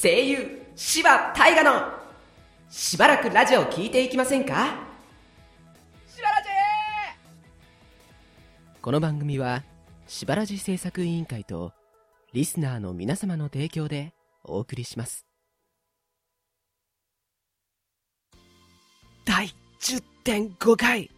声優柴大河のしばらくラジオ聞いていきませんか？しばらじこの番組はしばらじ制作委員会とリスナーの皆様の提供でお送りします。第10.5回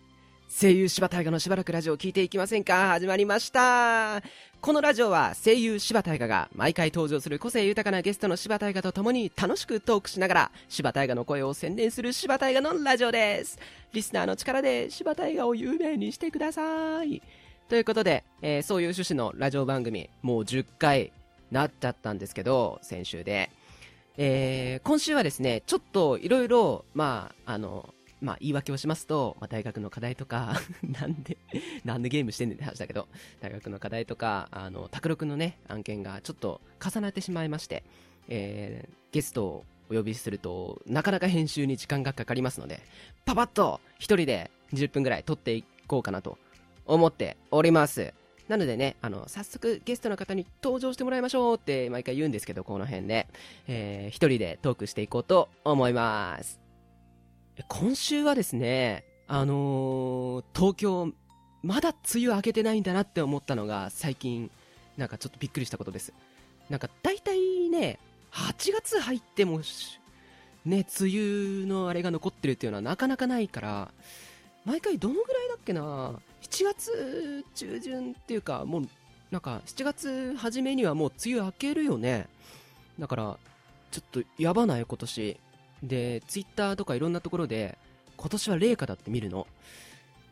声優柴大河のしばらくラジオを聞いていきませんか？始まりました。このラジオは声優柴大河が毎回登場する個性豊かなゲストの柴大河と共に楽しくトークしながら柴大河の声を宣伝する柴大河のラジオです。リスナーの力で柴大河を有名にしてください。ということで、えー、そういう趣旨のラジオ番組もう10回なっちゃったんですけど先週で。えー、今週はですねちょっといろいろまああのまあ、言い訳をしますと、まあ、大学の課題とか なんでなんでゲームしてんねんって話だけど、大学の課題とか、あの、卓録のね、案件がちょっと重なってしまいまして、えー、ゲストをお呼びすると、なかなか編集に時間がかかりますので、パパッと一人で20分ぐらい撮っていこうかなと思っております。なのでね、あの、早速ゲストの方に登場してもらいましょうって毎回言うんですけど、この辺で、えー、一人でトークしていこうと思います。今週はですね、あのー、東京、まだ梅雨明けてないんだなって思ったのが最近、なんかちょっとびっくりしたことです。なんか大体ね、8月入っても、ね、梅雨のあれが残ってるっていうのはなかなかないから、毎回どのぐらいだっけな、7月中旬っていうか、もう、なんか7月初めにはもう梅雨明けるよね。だから、ちょっとやばない今年。で、ツイッターとかいろんなところで、今年は冷夏だって見るの。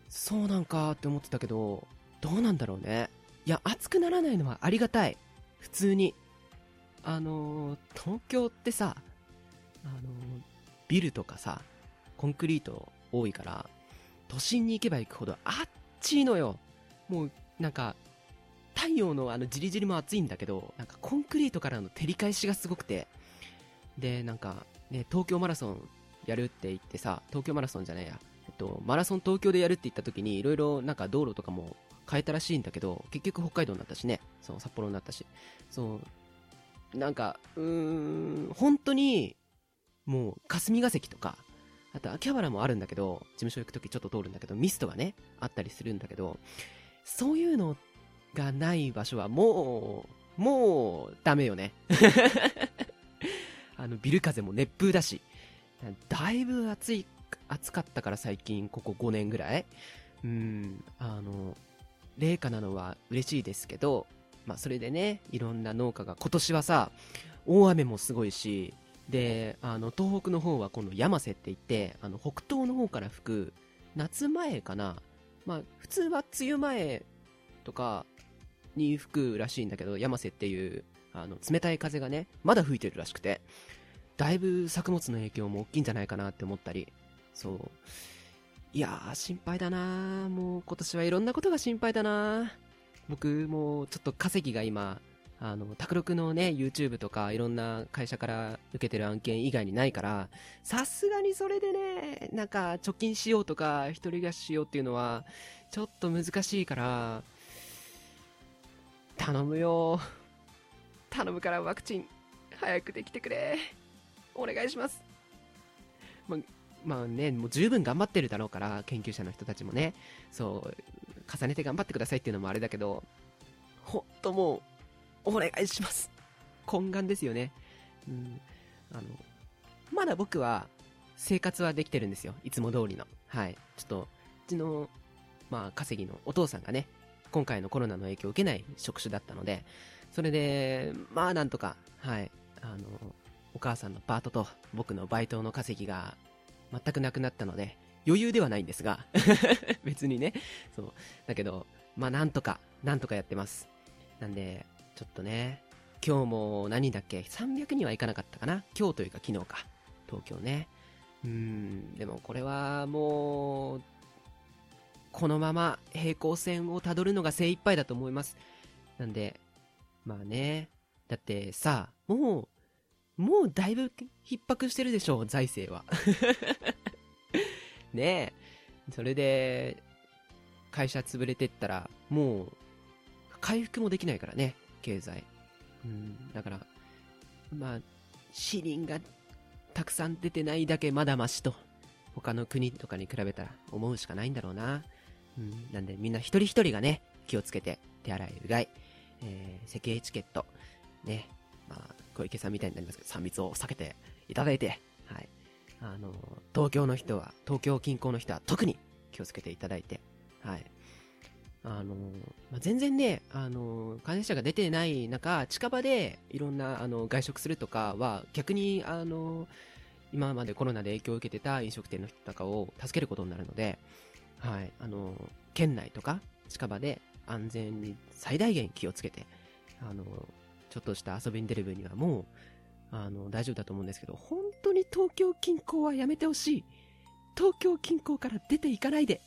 そうなんかって思ってたけど、どうなんだろうね。いや、暑くならないのはありがたい。普通に。あのー、東京ってさ、あのー、ビルとかさ、コンクリート多いから、都心に行けば行くほどあっちいのよ。もう、なんか、太陽のあのじりじりも暑いんだけど、なんかコンクリートからの照り返しがすごくて、で、なんか、ね、東京マラソンやるって言ってさ、東京マラソンじゃないや、えっと、マラソン東京でやるって言った時に、いろいろなんか道路とかも変えたらしいんだけど、結局北海道になったしね、そう、札幌になったし、そう、なんか、うーん、本当に、もう、霞が関とか、あと秋葉原もあるんだけど、事務所行く時ちょっと通るんだけど、ミストがね、あったりするんだけど、そういうのがない場所はもう、もう、ダメよね。あのビル風も熱風だし、だいぶ暑い、暑かったから最近、ここ5年ぐらい。うん、あの、冷夏なのは嬉しいですけど、まあそれでね、いろんな農家が、今年はさ、大雨もすごいし、で、あの、東北の方は今度山瀬って言って、あの、北東の方から吹く、夏前かな。まあ、普通は梅雨前とかに吹くらしいんだけど、山瀬っていう、あの、冷たい風がね、まだ吹いてるらしくて、だいぶ作物の影響も大きいんじゃないかなって思ったり、そう。いやー、心配だなもう今年はいろんなことが心配だな僕もうちょっと稼ぎが今、あの、卓録のね、YouTube とかいろんな会社から受けてる案件以外にないから、さすがにそれでね、なんか貯金しようとか、一人暮らししようっていうのは、ちょっと難しいから、頼むよ。頼むからワクチン、早くできてくれ。お願いします。ま、まあね、もう十分頑張ってるだろうから、研究者の人たちもね、そう、重ねて頑張ってくださいっていうのもあれだけど、ほんともう、お願いします。懇願ですよね。うん。あの、まだ僕は、生活はできてるんですよ。いつも通りの。はい。ちょっと、うちの、まあ、稼ぎのお父さんがね、今回のコロナの影響を受けない職種だったので、それで、まあ、なんとか、はい。あの、お母さんのパートと僕のバイトの稼ぎが全くなくなったので、余裕ではないんですが 別にね、そう。だけど、まあなんとか、なんとかやってます。なんで、ちょっとね、今日も何だっけ、300にはいかなかったかな？今日というか昨日か。東京ね。うん、でもこれはもう、このまま平行線をたどるのが精一杯だと思います。なんで、まあね、だってさ、もうもうだいぶ逼迫してるでしょう、財政は。ねえ。それで、会社潰れてったら、もう、回復もできないからね、経済。うん、だから、まあ、死人がたくさん出てないだけまだましと、他の国とかに比べたら思うしかないんだろうな。うん、なんでみんな一人一人がね、気をつけて手洗い、うがい、えー、咳エチケット、ね、まあ、小池さんみたいになりますけど、3密を避けていただいて、はい。あの、東京の人は、東京近郊の人は特に気をつけていただいて、はい。あの、まあ、全然ね、あの、感染者が出てない中、近場でいろんな、あの、外食するとかは、逆に、あの、今までコロナで影響を受けてた飲食店の人とかを助けることになるので、はい、あの、県内とか近場で安全に最大限気をつけて、あの、ちょっとした遊びに出る分にはもう、あの、大丈夫だと思うんですけど、本当に東京近郊はやめてほしい。東京近郊から出ていかないで。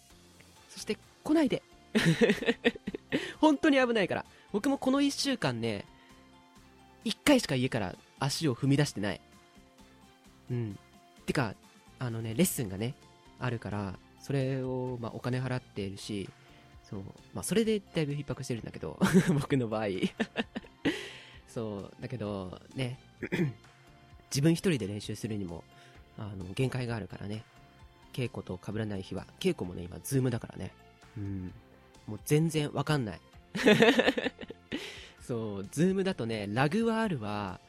そして来ないで。本当に危ないから。僕もこの1週間ね、1回しか家から足を踏み出してない。うん。てか、あのね、レッスンがね、あるから、それを、まあ、お金払っているし、そう、まあ、それでだいぶ逼迫してるんだけど、僕の場合。そう、だけど、ね、自分一人で練習するにも、あの、限界があるからね、稽古と被らない日は、稽古もね、今、 Zoom だからね、うん、もう全然わかんない。そう、 Zoom だとね、ラグはあるわ、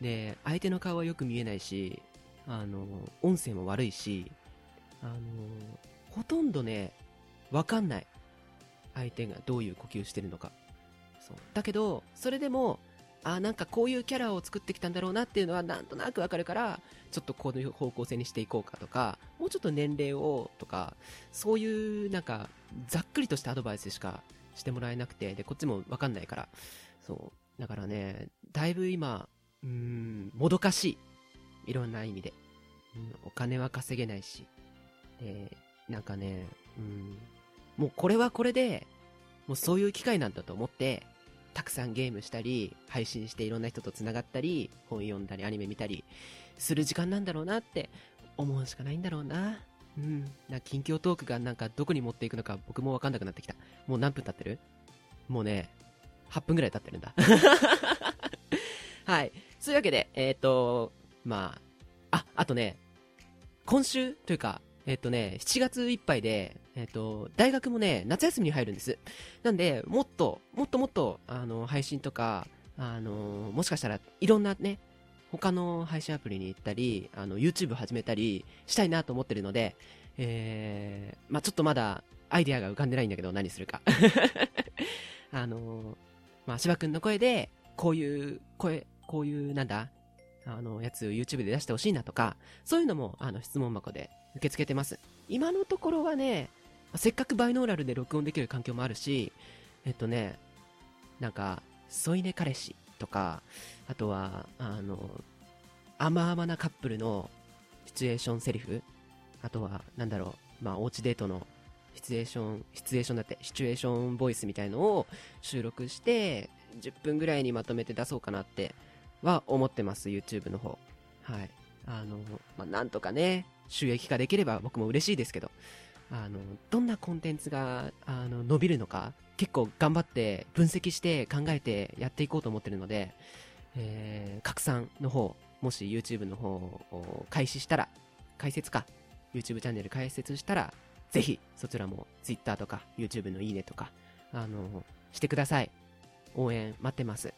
で、相手の顔はよく見えないし、あの、音声も悪いし、あの、ほとんどね、わかんない。相手がどういう呼吸してるのか。そう。だけど、それでも、あ、なんかこういうキャラを作ってきたんだろうなっていうのはなんとなくわかるから、ちょっとこの方向性にしていこうかとか、もうちょっと年齢をとか、そういうなんか、ざっくりとしたアドバイスしかしてもらえなくて、で、こっちもわかんないから、そう。だからね、だいぶ今、うーん、もどかしい。いろんな意味で。うん、お金は稼げないし。で、なんかね、うん、もうこれはこれで、もうそういう機会なんだと思って、たくさんゲームしたり、配信していろんな人と繋がったり、本読んだり、アニメ見たり、する時間なんだろうなって思うしかないんだろうな。うん。な近況トークがなんかどこに持っていくのか僕もわかんなくなってきた。もう何分経ってる？もうね、8分ぐらい経ってるんだ。はい。そういうわけで、えっ、ー、と、まあ、あ、あとね、今週というか、えっ、ー、とね、7月いっぱいで、えっ、ー、と、大学もね、夏休みに入るんです。なんで、もっと、もっともっと、あの、配信とか、あの、もしかしたらいろんなね、他の配信アプリに行ったり、あの、YouTube 始めたりしたいなと思ってるので、えー、まあちょっとまだアイディアが浮かんでないんだけど、何するか。あの、まあ芝くんの声で、こういう声、こういう、なんだ、あの、やつ YouTube で出してほしいなとか、そういうのも、あの、質問箱で受け付けてます。今のところはね、せっかくバイノーラルで録音できる環境もあるし、えっとね、なんか、添い寝彼氏とか、あとは、あの、甘々なカップルのシチュエーションセリフ、あとは、なんだろう、まあ、おうちデートのシチュエーション、シチュエーションだって、シチュエーションボイスみたいのを収録して、10分ぐらいにまとめて出そうかなっては思ってます、YouTube の方。はい。あの、まあ、なんとかね、収益化できれば僕も嬉しいですけど、あの、どんなコンテンツが、あの、伸びるのか、結構頑張って分析して考えてやっていこうと思ってるので、えー、拡散の方、もし YouTube の方を開始したら、解説か、YouTube チャンネル開設したら、ぜひ、そちらも Twitter とか YouTube のいいねとか、あの、してください。応援待ってます。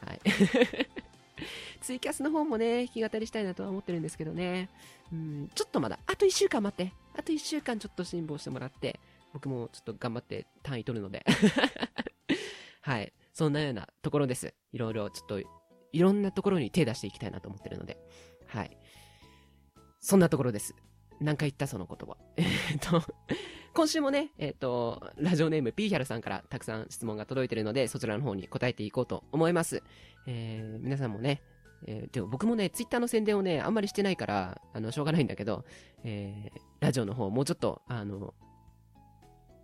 はい。ツイキャスの方もね、弾き語りしたいなとは思ってるんですけどね。うん、ちょっとまだ、あと1週間待って。あと1週間ちょっと辛抱してもらって、僕もちょっと頑張って単位取るので。はい。そんなようなところです。いろいろちょっと、いろんなところに手出していきたいなと思ってるので。はい。そんなところです。何回言ったその言葉。えっと、今週もね、えっ、ー、と、ラジオネームピーヒャルさんからたくさん質問が届いてるので、そちらの方に答えていこうと思います。えー、皆さんもね、えー、でも僕もね、ツイッターの宣伝をね、あんまりしてないから、あの、しょうがないんだけど、えー、ラジオの方、もうちょっと、あの、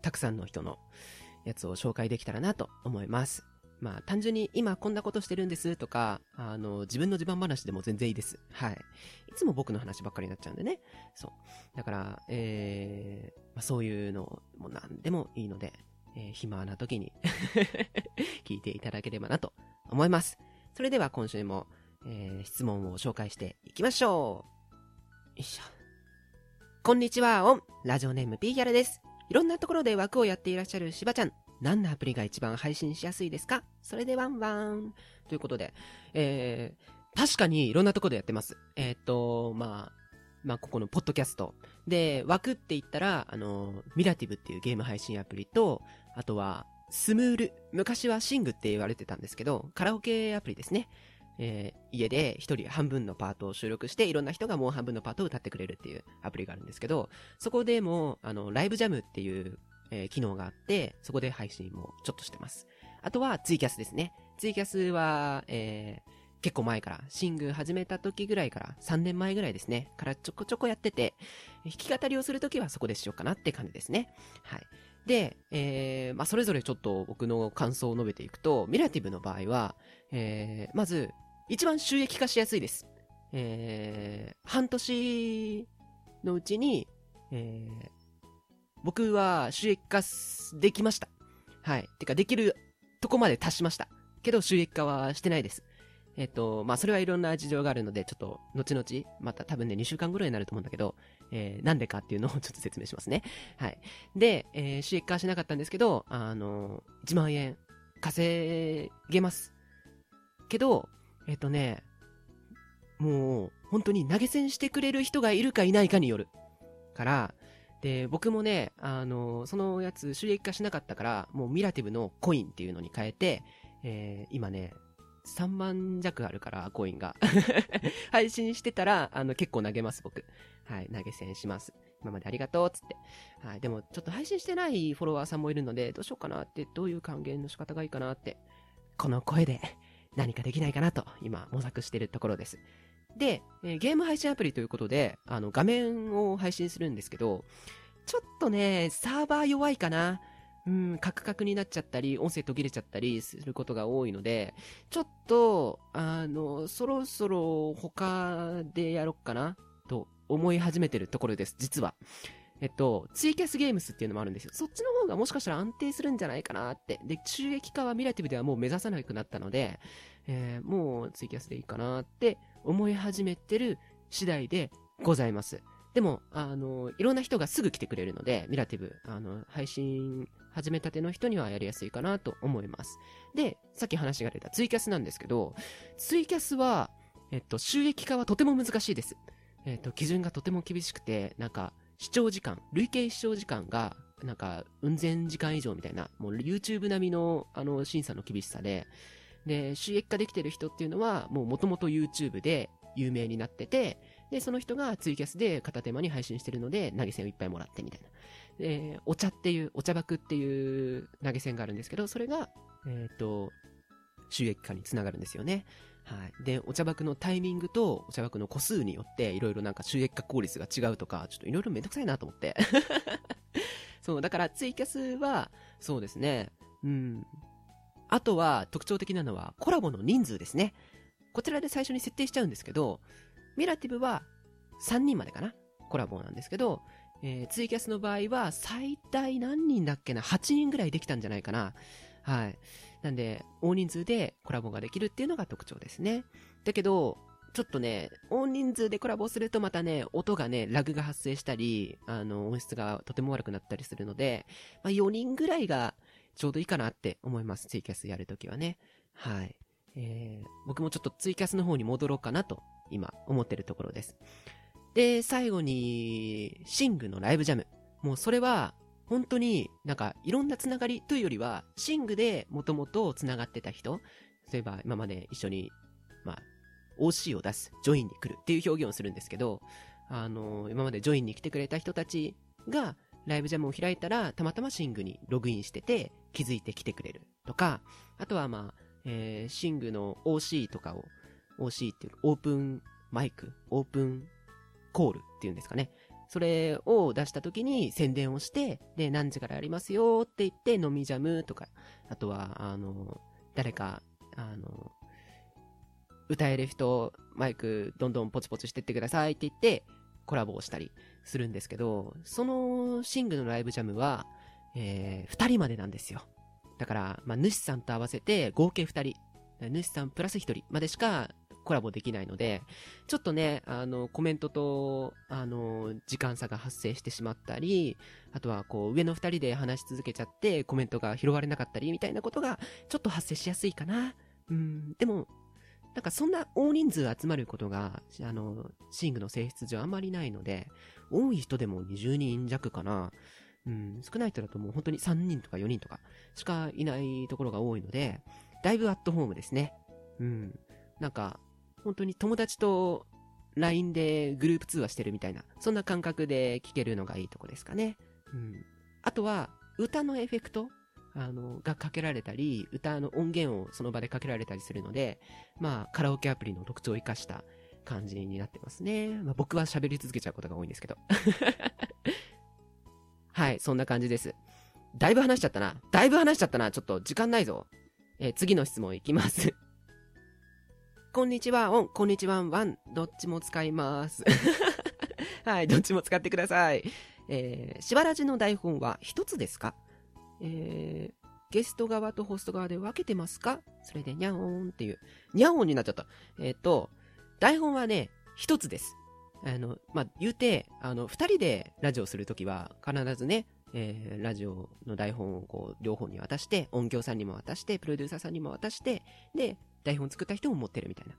たくさんの人のやつを紹介できたらなと思います。まあ、単純に今こんなことしてるんですとか、あの、自分の自慢話でも全然いいです。はい。いつも僕の話ばっかりになっちゃうんでね。そう。だから、えー、まあ、そういうのも何でもいいので、えー、暇な時に 聞いていただければなと思います。それでは今週もえー、質問を紹介していきましょう。よいしょ。こんにちは、オン。ラジオネーム P ギャルです。いろんなところで枠をやっていらっしゃるしばちゃん。何のアプリが一番配信しやすいですか？それでワンワン。ということで、えー、確かにいろんなところでやってます。えー、っと、まあ、まあ、ここのポッドキャスト。で、枠って言ったら、あの、ミラティブっていうゲーム配信アプリと、あとは、スムール。昔はシングって言われてたんですけど、カラオケアプリですね。えー、家で一人半分のパートを収録して、いろんな人がもう半分のパートを歌ってくれるっていうアプリがあるんですけど、そこでも、あの、ライブジャムっていう、えー、機能があって、そこで配信もちょっとしてます。あとはツイキャスですね。ツイキャスは、えー、結構前から、シング始めた時ぐらいから、3年前ぐらいですね、からちょこちょこやってて、弾き語りをするときはそこでしようかなって感じですね。はい。で、えー、まあ、それぞれちょっと僕の感想を述べていくと、ミラティブの場合は、えー、まず、一番収益化しやすいです。えー、半年のうちに、えー、僕は収益化できました。はい。てか、できるとこまで達しました。けど、収益化はしてないです。えっ、と、まあ、それはいろんな事情があるので、ちょっと、後々、また多分ね、2週間ぐらいになると思うんだけど、えー、なんでかっていうのをちょっと説明しますね。はい。で、えー、収益化はしなかったんですけど、あの、1万円稼げます。けど、えっとね、もう、本当に投げ銭してくれる人がいるかいないかによる。から、で、僕もね、あの、そのやつ収益化しなかったから、もうミラティブのコインっていうのに変えて、えー、今ね、3万弱あるから、コインが。配信してたら、あの、結構投げます、僕。はい、投げ銭します。今までありがとう、つって。はい、でも、ちょっと配信してないフォロワーさんもいるので、どうしようかなって、どういう還元の仕方がいいかなって、この声で何かできないかなと、今、模索してるところです。で、えー、ゲーム配信アプリということで、あの、画面を配信するんですけど、ちょっとね、サーバー弱いかな。うん、カクカクになっちゃったり、音声途切れちゃったりすることが多いので、ちょっと、あの、そろそろ他でやろっかな、と思い始めてるところです、実は。えっと、ツイキャスゲームスっていうのもあるんですよ。そっちの方がもしかしたら安定するんじゃないかなって。で、収益化はミラティブではもう目指さなくなったので、えー、もうツイキャスでいいかなって思い始めてる次第でございます。でも、あの、いろんな人がすぐ来てくれるので、ミラティブ、あの、配信始めたての人にはやりやすいかなと思います。で、さっき話が出たツイキャスなんですけど、ツイキャスは、えっと、収益化はとても難しいです。えっと、基準がとても厳しくて、なんか、視聴時間、累計視聴時間が、なんか、うん千時間以上みたいな、もう YouTube 並みの、あの、審査の厳しさで、で、収益化できてる人っていうのは、もう元々 YouTube で有名になってて、で、その人がツイキャスで片手間に配信してるので、投げ銭をいっぱいもらってみたいな。で、お茶っていう、お茶爆っていう投げ銭があるんですけど、それが、えっ、ー、と、収益化につながるんですよね。はい。で、お茶爆のタイミングとお茶爆の個数によって、いろいろなんか収益化効率が違うとか、ちょっといろいろめんどくさいなと思って。そう、だからツイキャスは、そうですね。うん。あとは特徴的なのはコラボの人数ですね。こちらで最初に設定しちゃうんですけど、ミラティブは3人までかなコラボなんですけど、えー、ツイキャスの場合は最大何人だっけな ?8 人ぐらいできたんじゃないかなはい。なんで、大人数でコラボができるっていうのが特徴ですね。だけど、ちょっとね、大人数でコラボするとまたね、音がね、ラグが発生したり、あの、音質がとても悪くなったりするので、まあ、4人ぐらいがちょうどいいかなって思います。ツイキャスやるときはね。はい。えー、僕もちょっとツイキャスの方に戻ろうかなと、今、思ってるところです。で、最後に、シングのライブジャム。もうそれは、本当になんかいろんなつながりというよりは、シングでもともとつながってた人、例えば今まで一緒に、まあ、OC を出す、ジョインに来るっていう表現をするんですけど、あの、今までジョインに来てくれた人たちが、ライブジャムを開いたら、たまたまシングにログインしてて、気づいてきてくれるとか、あとはまあ、えー、シングの OC とかを、OC っていうオープンマイク、オープンコールっていうんですかね。それを出した時に宣伝をして、で、何時からやりますよって言って、飲みジャムとか、あとは、あの、誰か、あの、歌える人、マイクどんどんポチポチしてってくださいって言って、コラボをしたりするんですけど、そのシングのライブジャムは、えー、二人までなんですよ。だから、まあ、主さんと合わせて合計二人、主さんプラス一人までしかコラボできないので、ちょっとね、あの、コメントと、あの、時間差が発生してしまったり、あとは、こう、上の二人で話し続けちゃって、コメントが拾われなかったり、みたいなことが、ちょっと発生しやすいかな。うん、でも、なんかそんな大人数集まることが、あの、シングの性質上あんまりないので、多い人でも20人弱かな。うん、少ない人だともう本当に3人とか4人とかしかいないところが多いので、だいぶアットホームですね。うん。なんか、本当に友達と LINE でグループ通話してるみたいな、そんな感覚で聞けるのがいいとこですかね。うん。あとは、歌のエフェクトあの、がかけられたり、歌の音源をその場でかけられたりするので、まあ、カラオケアプリの特徴を活かした感じになってますね。まあ、僕は喋り続けちゃうことが多いんですけど。はい、そんな感じです。だいぶ話しちゃったな。だいぶ話しちゃったな。ちょっと時間ないぞ。えー、次の質問いきます。こんにちは、オン、こんにちは、ワン、どっちも使います。はい、どっちも使ってください。えー、しばらじの台本は一つですか？えー、ゲスト側とホスト側で分けてますか？それで、にゃおーんっていう。にゃおーんになっちゃった。えっ、ー、と、台本はね、一つです。あの、まあ、言うて、あの、二人でラジオするときは、必ずね、えー、ラジオの台本をこう、両方に渡して、音響さんにも渡して、プロデューサーさんにも渡して、で、台本作った人も持ってるみたいな。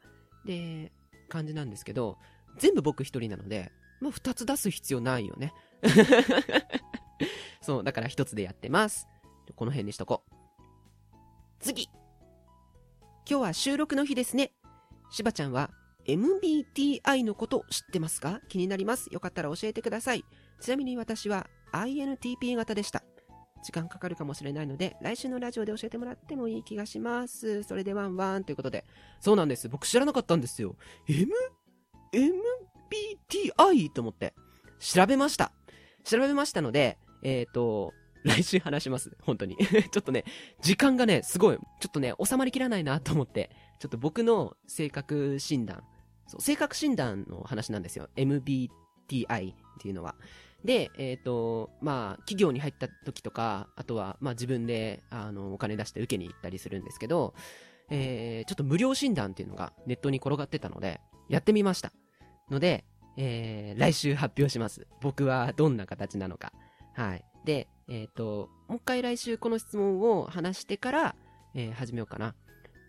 で、感じなんですけど、全部僕一人なので、まあ、二つ出す必要ないよね。そう、だから一つでやってます。この辺にしとこう。次今日は収録の日ですね。しばちゃんは MBTI のこと知ってますか？気になります？よかったら教えてください。ちなみに私は INTP 型でした。時間かかるかもしれないので、来週のラジオで教えてもらってもいい気がします。それでワンワンということで。そうなんです。僕知らなかったんですよ。M? MBTI? と思って。調べました。調べましたので、えっ、ー、と、来週話します。本当に。ちょっとね、時間がね、すごい、ちょっとね、収まりきらないなと思って、ちょっと僕の性格診断、そう性格診断の話なんですよ。MBTI っていうのは。で、えっ、ー、と、まあ、企業に入った時とか、あとは、まあ自分で、あの、お金出して受けに行ったりするんですけど、えー、ちょっと無料診断っていうのがネットに転がってたので、やってみました。ので、えー、来週発表します。僕はどんな形なのか。はい。で、えっ、ー、と、もう一回来週この質問を話してから、えー、始めようかな。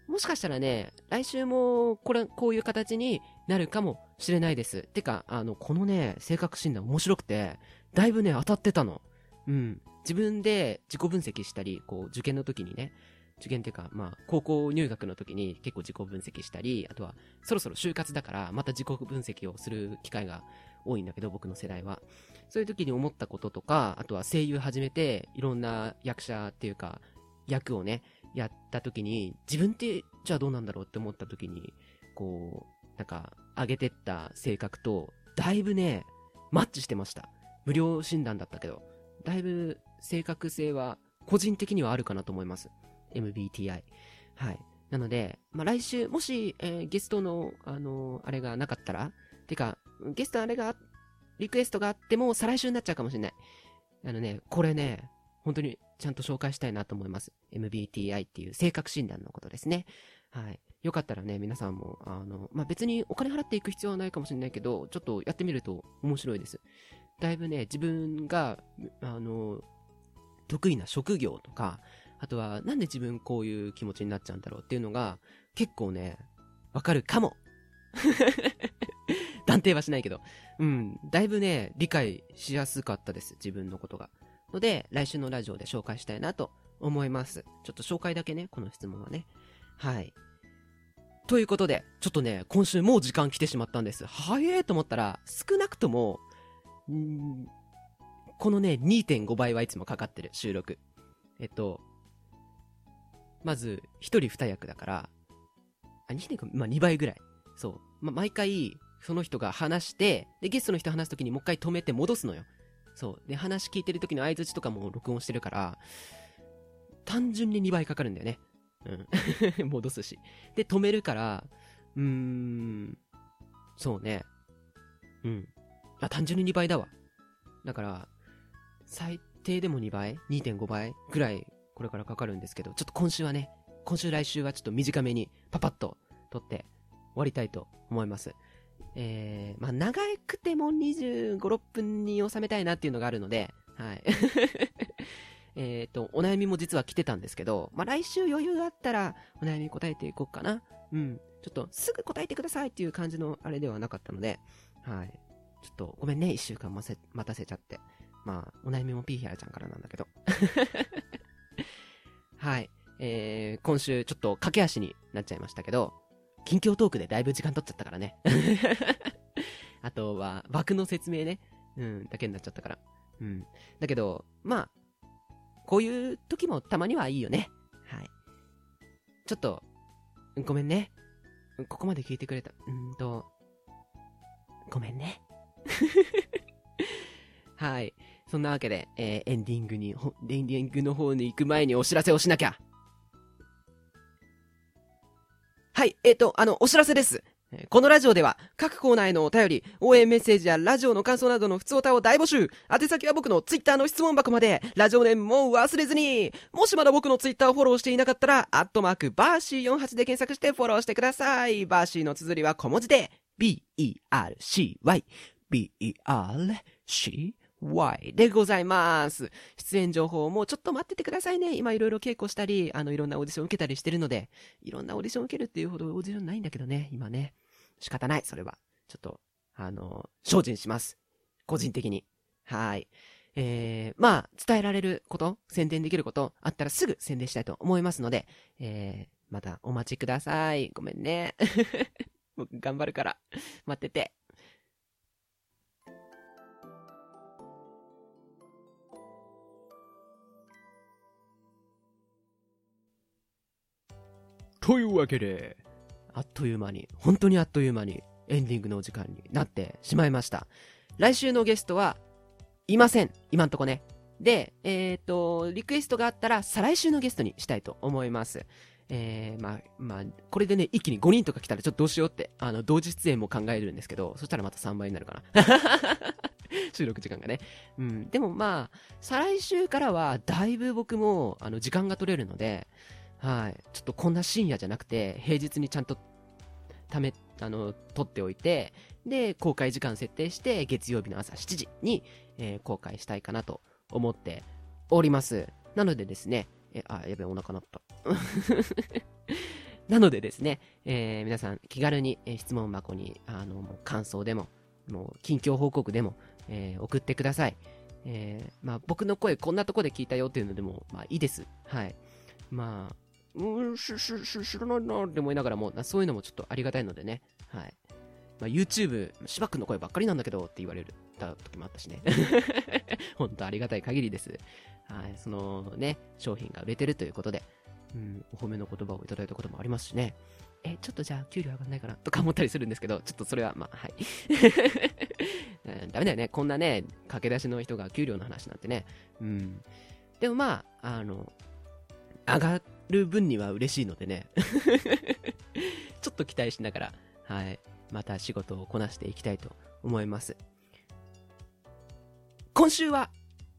もしかしたらね、来週もこれ、こういう形になるかもしれないです。てか、あの、このね、性格診断面白くて、だいぶね、当たってたの。うん。自分で自己分析したり、こう、受験の時にね、受験っていうか、まあ、高校入学の時に結構自己分析したり、あとは、そろそろ就活だから、また自己分析をする機会が多いんだけど、僕の世代は。そういう時に思ったこととか、あとは声優始めて、いろんな役者っていうか、役をね、やった時に、自分ってじゃあどうなんだろうって思った時に、こう、なんか、上げてった性格と、だいぶね、マッチしてました。無料診断だったけど、だいぶ正確性は個人的にはあるかなと思います。MBTI。はい。なので、まあ、来週、もし、えー、ゲストの、あのー、あれがなかったら、てか、ゲストあれが、リクエストがあっても、再来週になっちゃうかもしれない。あのね、これね、本当にちゃんと紹介したいなと思います。MBTI っていう性格診断のことですね。はい。よかったらね、皆さんも、あの、まあ、別にお金払っていく必要はないかもしれないけど、ちょっとやってみると面白いです。だいぶね、自分が、あの、得意な職業とか、あとは、なんで自分こういう気持ちになっちゃうんだろうっていうのが、結構ね、わかるかも 断定はしないけど。うん。だいぶね、理解しやすかったです。自分のことが。ので、来週のラジオで紹介したいなと思います。ちょっと紹介だけね、この質問はね。はい。ということで、ちょっとね、今週もう時間来てしまったんです。早えと思ったら、少なくとも、んこのね、2.5倍はいつもかかってる、収録。えっと、まず、1人2役だから、あ、2.5、まあ、2倍ぐらい。そう。まあ毎回、その人が話して、で、ゲストの人話すときにもう一回止めて戻すのよ。そう。で、話聞いてる時の相槌とかも録音してるから、単純に2倍かかるんだよね。うん。戻すし。で、止めるから、うーん、そうね。うん。あ、単純に2倍だわ。だから、最低でも2倍 ?2.5 倍？ぐらい、これからかかるんですけど、ちょっと今週はね、今週来週はちょっと短めに、パパッと撮って終、わりたいと思います。えー、まあ、長くても25、6分に収めたいなっていうのがあるので、はい。えっと、お悩みも実は来てたんですけど、まあ、来週余裕があったら、お悩み答えていこうかな。うん。ちょっと、すぐ答えてくださいっていう感じのあれではなかったので、はい。ちょっと、ごめんね、一週間待たせちゃって。まあ、お悩みもピーヒャラちゃんからなんだけど。はい。えー、今週ちょっと駆け足になっちゃいましたけど、近況トークでだいぶ時間取っちゃったからね。あとは、枠の説明ね。うん、だけになっちゃったから。うん。だけど、まあ、こういう時もたまにはいいよね。はい。ちょっと、ごめんね。ここまで聞いてくれた。うんと、ごめんね。はい。そんなわけで、えー、エンディングに、エンディングの方に行く前にお知らせをしなきゃ。はい、えっ、ー、と、あの、お知らせです。このラジオでは各コーナーへのお便り、応援メッセージやラジオの感想などの普通歌を大募集。宛先は僕のツイッターの質問箱まで、ラジオネームも忘れずに。もしまだ僕のツイッターをフォローしていなかったら、アットマークバーシー48で検索してフォローしてください。バーシーの綴りは小文字で、B-E-R-C-Y。B-E-R-C Y でございます。出演情報もちょっと待っててくださいね。今いろいろ稽古したり、あの、いろんなオーディション受けたりしてるので、いろんなオーディション受けるっていうほどオーディションないんだけどね、今ね。仕方ない、それは。ちょっと、あの、精進します。個人的に。はい。えー、まあ、伝えられること、宣伝できること、あったらすぐ宣伝したいと思いますので、えー、またお待ちください。ごめんね。僕頑張るから、待ってて。というわけで、あっという間に、本当にあっという間にエンディングのお時間になってしまいました。来週のゲストはいません。今んとこね。で、えっ、ー、と、リクエストがあったら再来週のゲストにしたいと思います。えー、まあ、まあ、これでね、一気に5人とか来たらちょっとどうしようって、あの、同時出演も考えるんですけど、そしたらまた3倍になるかな。収録時間がね。うん。でもまあ、再来週からは、だいぶ僕も、あの、時間が取れるので、はい。ちょっとこんな深夜じゃなくて、平日にちゃんと、ため、あの、撮っておいて、で、公開時間設定して、月曜日の朝7時に、えー、公開したいかなと思っております。なのでですね、え、あ、やべえ、お腹鳴った。なのでですね、えー、皆さん気軽に、え、質問箱に、あの、感想でも、もう近況報告でも、えー、送ってください。えー、まあ僕の声こんなとこで聞いたよっていうのでも、まあいいです。はい。まあ、うん、し、し、し、知らないなって思いながらも、そういうのもちょっとありがたいのでね。はい。まあ、YouTube、芝君の声ばっかりなんだけどって言われた時もあったしね。本当ありがたい限りです。はい。そのね、商品が売れてるということで、うん、お褒めの言葉をいただいたこともありますしね。え、ちょっとじゃあ給料上がんないかなとか思ったりするんですけど、ちょっとそれはまあ、はい。ダメだよね。こんなね、駆け出しの人が給料の話なんてね。うん。でもまあ、あの、上がる分には嬉しいのでね ちょっと期待しながら、はい、また仕事をこなしていきたいと思います。今週は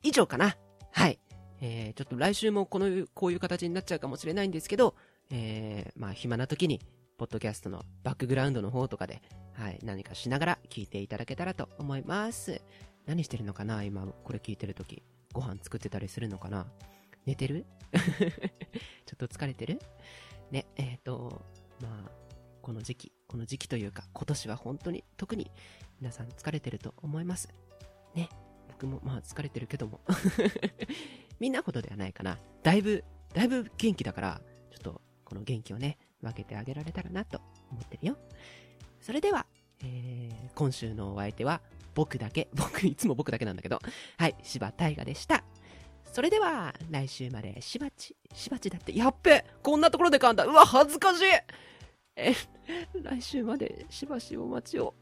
以上かな。はい。えー、ちょっと来週もこの、こういう形になっちゃうかもしれないんですけど、えー、まあ暇な時に、ポッドキャストのバックグラウンドの方とかで、はい、何かしながら聞いていただけたらと思います。何してるのかな今、これ聞いてる時。ご飯作ってたりするのかな寝てる？ちょっと疲れてる？ね、えっ、ー、と、まあ、この時期、この時期というか、今年は本当に特に皆さん疲れてると思います。ね、僕もまあ疲れてるけども みんなほどではないかな。だいぶ、だいぶ元気だから、ちょっとこの元気をね、分けてあげられたらなと思ってるよ。それでは、えー、今週のお相手は僕だけ、僕、いつも僕だけなんだけど、はい、柴大河でした。それでは、来週までしばち、しばちだって、やっべこんなところで噛んだうわ、恥ずかしいえ、来週までしばしお待ちを。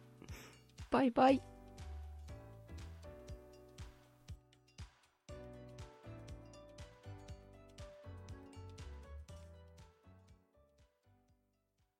バイバイ。